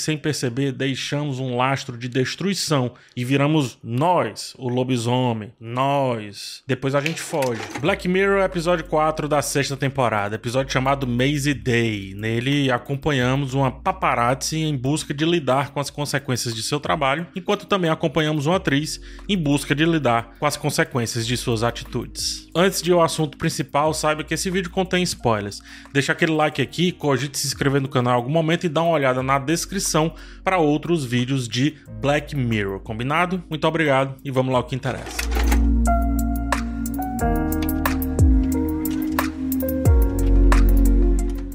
sem perceber deixamos um lastro de destruição e viramos nós, o lobisomem, nós. Depois a gente foge. Black Mirror, episódio 4 da sexta temporada, episódio chamado Maze Day. Nele acompanhamos uma paparazzi em busca de lidar com as consequências de seu trabalho, enquanto também acompanhamos uma atriz em busca de lidar com as consequências de suas atitudes. Antes de ir ao assunto principal, saiba que esse vídeo contém spoilers. Deixa aquele like aqui, cogite se inscrever no canal em algum momento e dá uma olhada na descrição para outros vídeos de Black Mirror, combinado? Muito obrigado e vamos lá ao que interessa.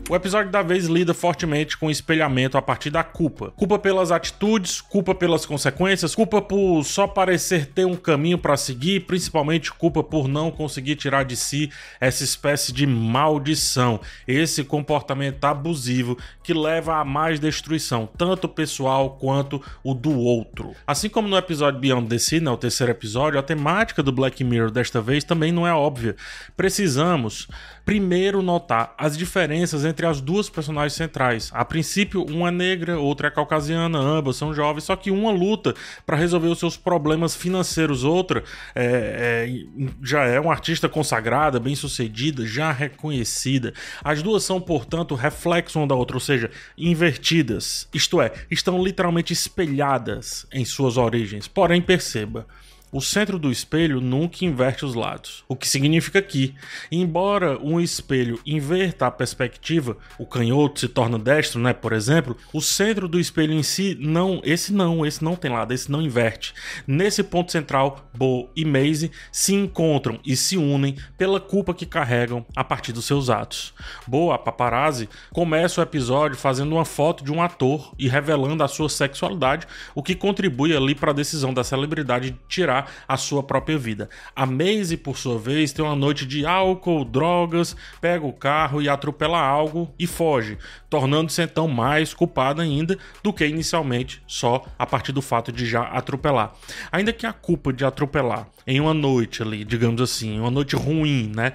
O episódio da vez lida fortemente com o espelhamento a partir da culpa. Culpa pelas atitudes, culpa pelas consequências, culpa por só parecer ter um caminho para seguir, principalmente culpa por não conseguir tirar de si essa espécie de maldição, esse comportamento abusivo que leva a mais destruição, tanto pessoal quanto o do outro. Assim como no episódio Beyond the Sea, né, o terceiro episódio, a temática do Black Mirror desta vez também não é óbvia. Precisamos primeiro notar as diferenças entre as duas personagens centrais. A princípio, uma é negra, outra é caucasiana, ambas são jovens, só que uma luta para resolver os seus problemas financeiros, outra é, é, já é uma artista consagrada, bem sucedida, já reconhecida. As duas são, portanto, reflexo uma da outra, ou seja, invertidas, isto é, estão literalmente espelhadas em suas origens. Porém, perceba o centro do espelho nunca inverte os lados. O que significa que, embora um espelho inverta a perspectiva, o canhoto se torna destro, né, por exemplo, o centro do espelho em si não, esse não, esse não tem lado, esse não inverte. Nesse ponto central, Bo e Maisie se encontram e se unem pela culpa que carregam a partir dos seus atos. Bo, a paparazzi, começa o episódio fazendo uma foto de um ator e revelando a sua sexualidade, o que contribui ali para a decisão da celebridade de tirar a sua própria vida. A Maisie, por sua vez, tem uma noite de álcool, drogas, pega o carro e atropela algo e foge, tornando-se então mais culpada ainda do que inicialmente só a partir do fato de já atropelar. Ainda que a culpa de atropelar em uma noite ali, digamos assim, uma noite ruim, né,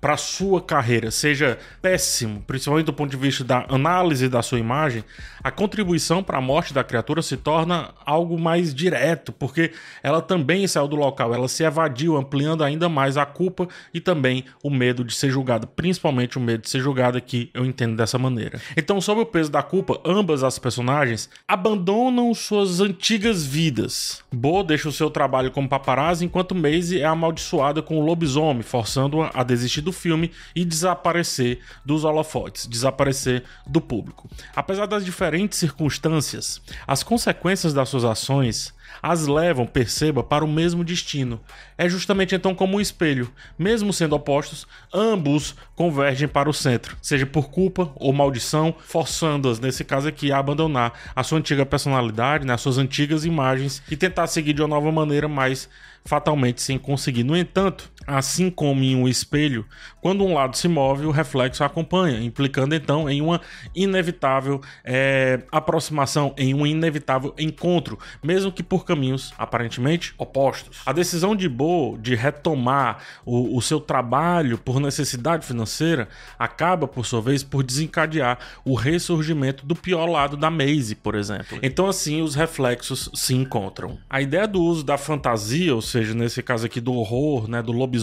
para sua carreira seja péssimo, principalmente do ponto de vista da análise da sua imagem, a contribuição para a morte da criatura se torna algo mais direto, porque ela também saiu do local, ela se evadiu, ampliando ainda mais a culpa e também o medo de ser julgada, principalmente o medo de ser julgada que eu entendo dessa maneira. Então, sob o peso da culpa, ambas as personagens abandonam suas antigas vidas. Bo deixa o seu trabalho como paparazzi, enquanto Maisie é amaldiçoada com o lobisomem, forçando-a a desistir do filme e desaparecer dos holofotes, desaparecer do público. Apesar das diferentes circunstâncias, as consequências das suas ações as levam, perceba, para o mesmo destino. É justamente então como um espelho. Mesmo sendo opostos, ambos convergem para o centro, seja por culpa ou maldição, forçando-as, nesse caso aqui, a abandonar a sua antiga personalidade, né, as suas antigas imagens e tentar seguir de uma nova maneira, mas fatalmente sem conseguir. No entanto, assim como em um espelho, quando um lado se move, o reflexo acompanha, implicando então em uma inevitável é, aproximação, em um inevitável encontro, mesmo que por caminhos aparentemente opostos. A decisão de Bo de retomar o, o seu trabalho por necessidade financeira acaba, por sua vez, por desencadear o ressurgimento do pior lado da Maisie, por exemplo. Então, assim, os reflexos se encontram. A ideia do uso da fantasia, ou seja, seja, nesse caso aqui do horror, né, do lobisomem,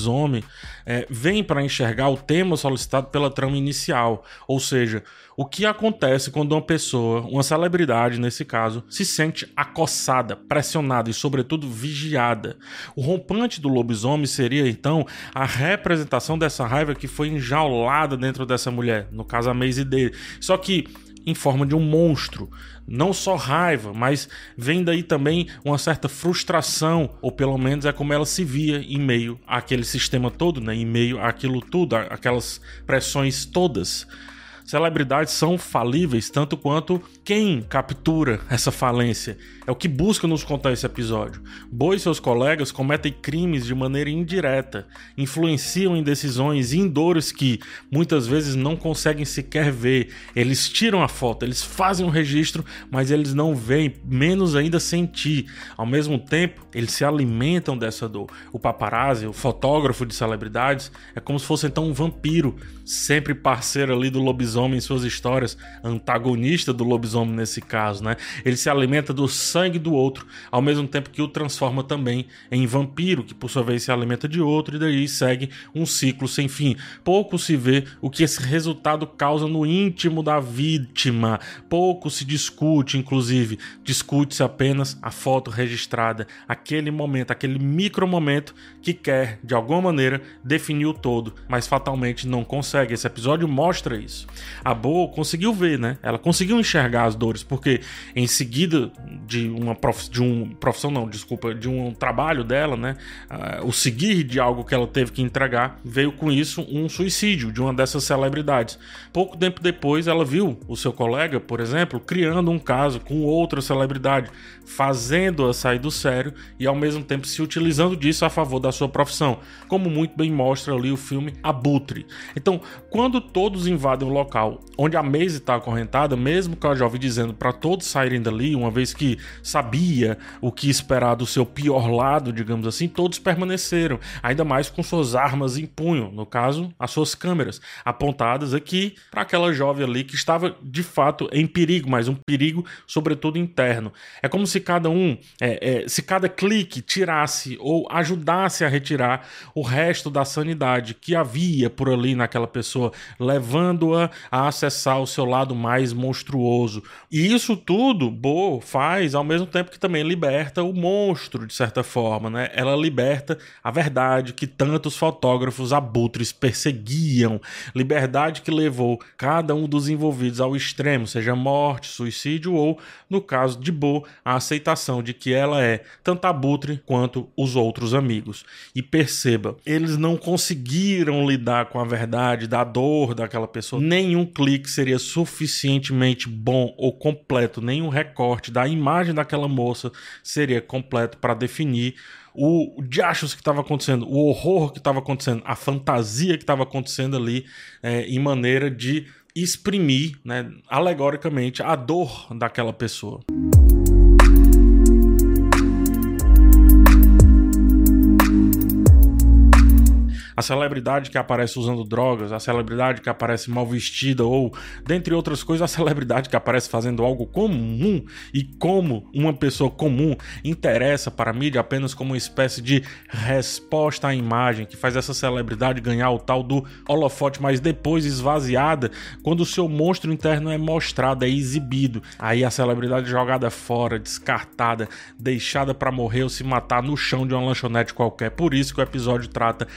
é, vem para enxergar o tema solicitado pela trama inicial, ou seja, o que acontece quando uma pessoa, uma celebridade nesse caso, se sente acossada, pressionada e, sobretudo, vigiada. O rompante do lobisomem seria então a representação dessa raiva que foi enjaulada dentro dessa mulher, no caso a Maisie dele. Só que em forma de um monstro. Não só raiva, mas vem daí também uma certa frustração, ou pelo menos é como ela se via em meio àquele sistema todo, né? em meio àquilo tudo, aquelas pressões todas. Celebridades são falíveis tanto quanto quem captura essa falência. É o que busca nos contar esse episódio. Bo e seus colegas cometem crimes de maneira indireta, influenciam em decisões em dores que muitas vezes não conseguem sequer ver. Eles tiram a foto, eles fazem um registro, mas eles não veem, menos ainda sentir. Ao mesmo tempo, eles se alimentam dessa dor. O paparazzi, o fotógrafo de celebridades, é como se fosse então um vampiro, sempre parceiro ali do lobisomem em suas histórias, antagonista do lobisomem nesse caso, né? Ele se alimenta do sangue do outro, ao mesmo tempo que o transforma também em vampiro, que por sua vez se alimenta de outro, e daí segue um ciclo sem fim. Pouco se vê o que esse resultado causa no íntimo da vítima, pouco se discute, inclusive, discute-se apenas a foto registrada, aquele momento, aquele micro momento que quer, de alguma maneira, definir o todo, mas fatalmente não consegue. Esse episódio mostra isso. A Bo conseguiu ver, né? Ela conseguiu enxergar as dores, porque em seguida de uma prof... de um profissão não, desculpa, de um trabalho dela, né? Uh, o seguir de algo que ela teve que entregar, veio com isso um suicídio de uma dessas celebridades. Pouco tempo depois, ela viu o seu colega, por exemplo, criando um caso com outra celebridade, fazendo-a sair do sério e ao mesmo tempo se utilizando disso a favor da sua profissão, como muito bem mostra ali o filme Abutre. Então, quando todos invadem o local onde a Maisie está acorrentada, mesmo com a jovem dizendo para todos saírem dali, uma vez que sabia o que esperar do seu pior lado, digamos assim, todos permaneceram, ainda mais com suas armas em punho, no caso, as suas câmeras, apontadas aqui para aquela jovem ali que estava de fato em perigo, mas um perigo, sobretudo interno. É como se cada um, é, é, se cada clique tirasse ou ajudasse a retirar o resto da sanidade que havia por ali naquela pessoa, levando-a a acessar o seu lado mais monstruoso. E isso tudo, Bo faz ao mesmo tempo que também liberta o monstro, de certa forma, né? Ela liberta a verdade que tantos fotógrafos abutres perseguiam, liberdade que levou cada um dos envolvidos ao extremo, seja morte, suicídio ou, no caso de Bo, a aceitação de que ela é tanto abutre quanto os outros amigos. E perceba, eles não conseguiram lidar com a verdade da dor daquela pessoa. Nenhum clique seria suficientemente bom ou completo, nenhum recorte da imagem daquela moça seria completo para definir o diachos que estava acontecendo, o horror que estava acontecendo, a fantasia que estava acontecendo ali, é, em maneira de exprimir, né, alegoricamente, a dor daquela pessoa. A celebridade que aparece usando drogas, a celebridade que aparece mal vestida ou, dentre outras coisas, a celebridade que aparece fazendo algo comum e como uma pessoa comum interessa para a mídia apenas como uma espécie de resposta à imagem que faz essa celebridade ganhar o tal do holofote, mas depois esvaziada quando o seu monstro interno é mostrado, é exibido. Aí a celebridade jogada fora, descartada, deixada para morrer ou se matar no chão de uma lanchonete qualquer. Por isso que o episódio trata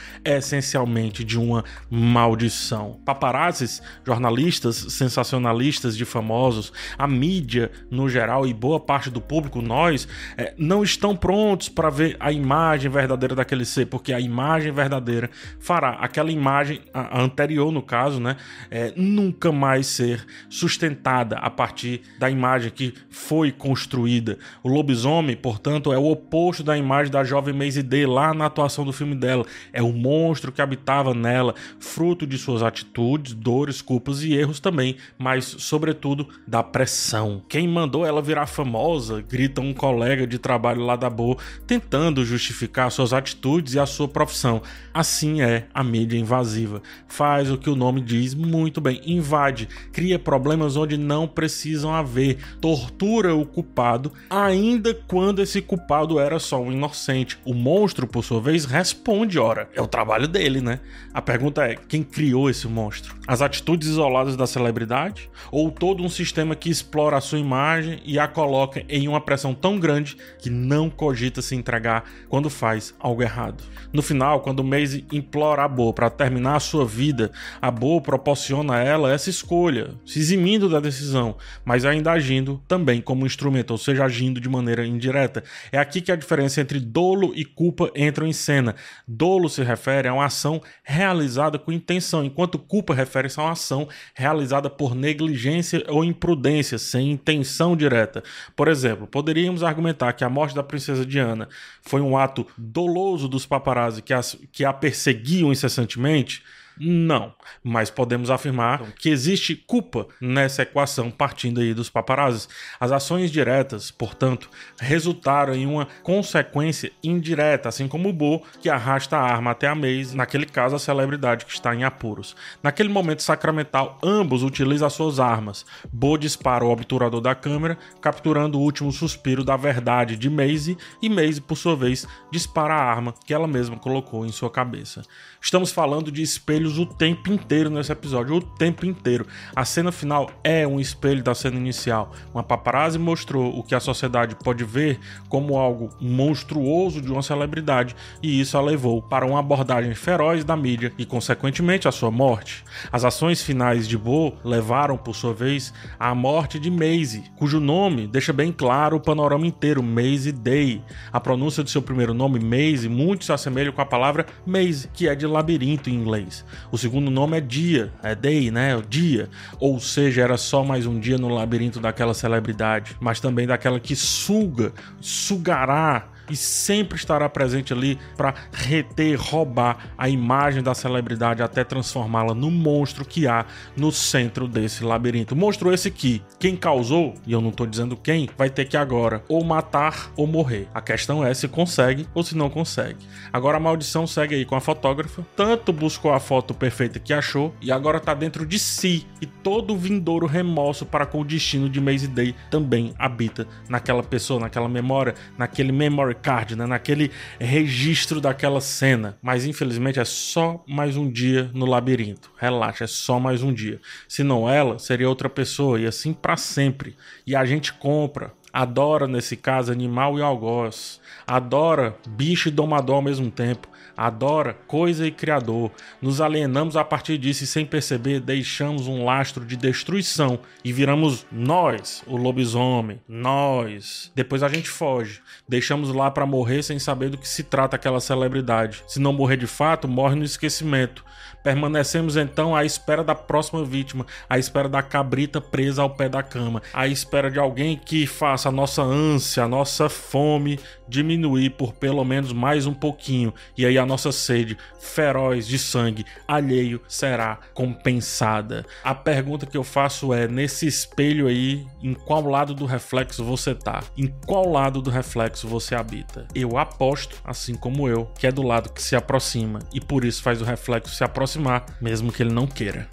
essencialmente de uma maldição. Paparazzis, jornalistas sensacionalistas de famosos, a mídia no geral e boa parte do público, nós, é, não estão prontos para ver a imagem verdadeira daquele ser, porque a imagem verdadeira fará aquela imagem, a, a anterior no caso, né, é, nunca mais ser sustentada a partir da imagem que foi construída. O lobisomem, portanto, é o oposto da imagem da jovem Maisie Day lá na atuação do filme dela. É o monstro monstro que habitava nela, fruto de suas atitudes, dores, culpas e erros também, mas sobretudo da pressão. Quem mandou ela virar famosa? Grita um colega de trabalho lá da Boa, tentando justificar suas atitudes e a sua profissão. Assim é a mídia invasiva. Faz o que o nome diz muito bem, invade, cria problemas onde não precisam haver, tortura o culpado, ainda quando esse culpado era só um inocente. O monstro, por sua vez, responde: ora, é o trabalho trabalho dele, né? A pergunta é: quem criou esse monstro? As atitudes isoladas da celebridade? Ou todo um sistema que explora a sua imagem e a coloca em uma pressão tão grande que não cogita se entregar quando faz algo errado? No final, quando Maisie implora a Bo para terminar a sua vida, a Bo proporciona a ela essa escolha, se eximindo da decisão, mas ainda agindo também como instrumento, ou seja, agindo de maneira indireta. É aqui que a diferença entre dolo e culpa entram em cena. Dolo se refere a uma ação realizada com intenção, enquanto culpa refere-se a uma ação realizada por negligência ou imprudência, sem intenção direta. Por exemplo, poderíamos argumentar que a morte da princesa Diana foi um ato doloso dos paparazzi que, as, que a perseguiam incessantemente Não, mas podemos afirmar que existe culpa nessa equação partindo aí dos paparazzis. As ações diretas, portanto, resultaram em uma consequência indireta, assim como o Bo, que arrasta a arma até a Maze, naquele caso a celebridade que está em apuros. Naquele momento sacramental, ambos utilizam as suas armas. Bo dispara o obturador da câmera, capturando o último suspiro da verdade de Maze, e Maze, por sua vez, dispara a arma que ela mesma colocou em sua cabeça. Estamos falando de espelhos o tempo inteiro nesse episódio, o tempo inteiro. A cena final é um espelho da cena inicial. Uma paparazzi mostrou o que a sociedade pode ver como algo monstruoso de uma celebridade, e isso a levou para uma abordagem feroz da mídia e, consequentemente, a sua morte. As ações finais de Bo levaram, por sua vez, à morte de Maisie, cujo nome deixa bem claro o panorama inteiro, Maisie Day. A pronúncia de seu primeiro nome, Maisie, muito se assemelha com a palavra Maze, que é de labirinto em inglês. O segundo nome é Dia, é Day, né? O dia. Ou seja, era só mais um dia no labirinto daquela celebridade, mas também daquela que suga, sugará e sempre estará presente ali para reter, roubar a imagem da celebridade até transformá-la no monstro que há no centro desse labirinto. Monstro esse que quem causou, e eu não estou dizendo quem, vai ter que agora ou matar ou morrer. A questão é se consegue ou se não consegue. Agora a maldição segue aí com a fotógrafa, tanto buscou a foto perfeita que achou e agora está dentro de si e todo o vindouro remorso para com o destino de Maisie Day também habita naquela pessoa, naquela memória, naquele memory card, né? naquele registro daquela cena. Mas infelizmente é só mais um dia no labirinto. Relaxa, é só mais um dia. Se não ela, seria outra pessoa e assim para sempre. E a gente compra, adora nesse caso animal e algoz, adora bicho e domador ao mesmo tempo adora coisa e criador. Nos alienamos a partir disso e, sem perceber, deixamos um lastro de destruição e viramos nós, o lobisomem. Nós. Depois a gente foge. Deixamos lá para morrer sem saber do que se trata aquela celebridade. Se não morrer de fato, morre no esquecimento. Permanecemos então à espera da próxima vítima, à espera da cabrita presa ao pé da cama, à espera de alguém que faça a nossa ânsia, a nossa fome diminuir por pelo menos mais um pouquinho, e aí a nossa sede feroz de sangue alheio será compensada. A pergunta que eu faço é: nesse espelho aí, em qual lado do reflexo você tá? Em qual lado do reflexo você habita? Eu aposto, assim como eu, que é do lado que se aproxima e por isso faz o reflexo se aproximar, mesmo que ele não queira.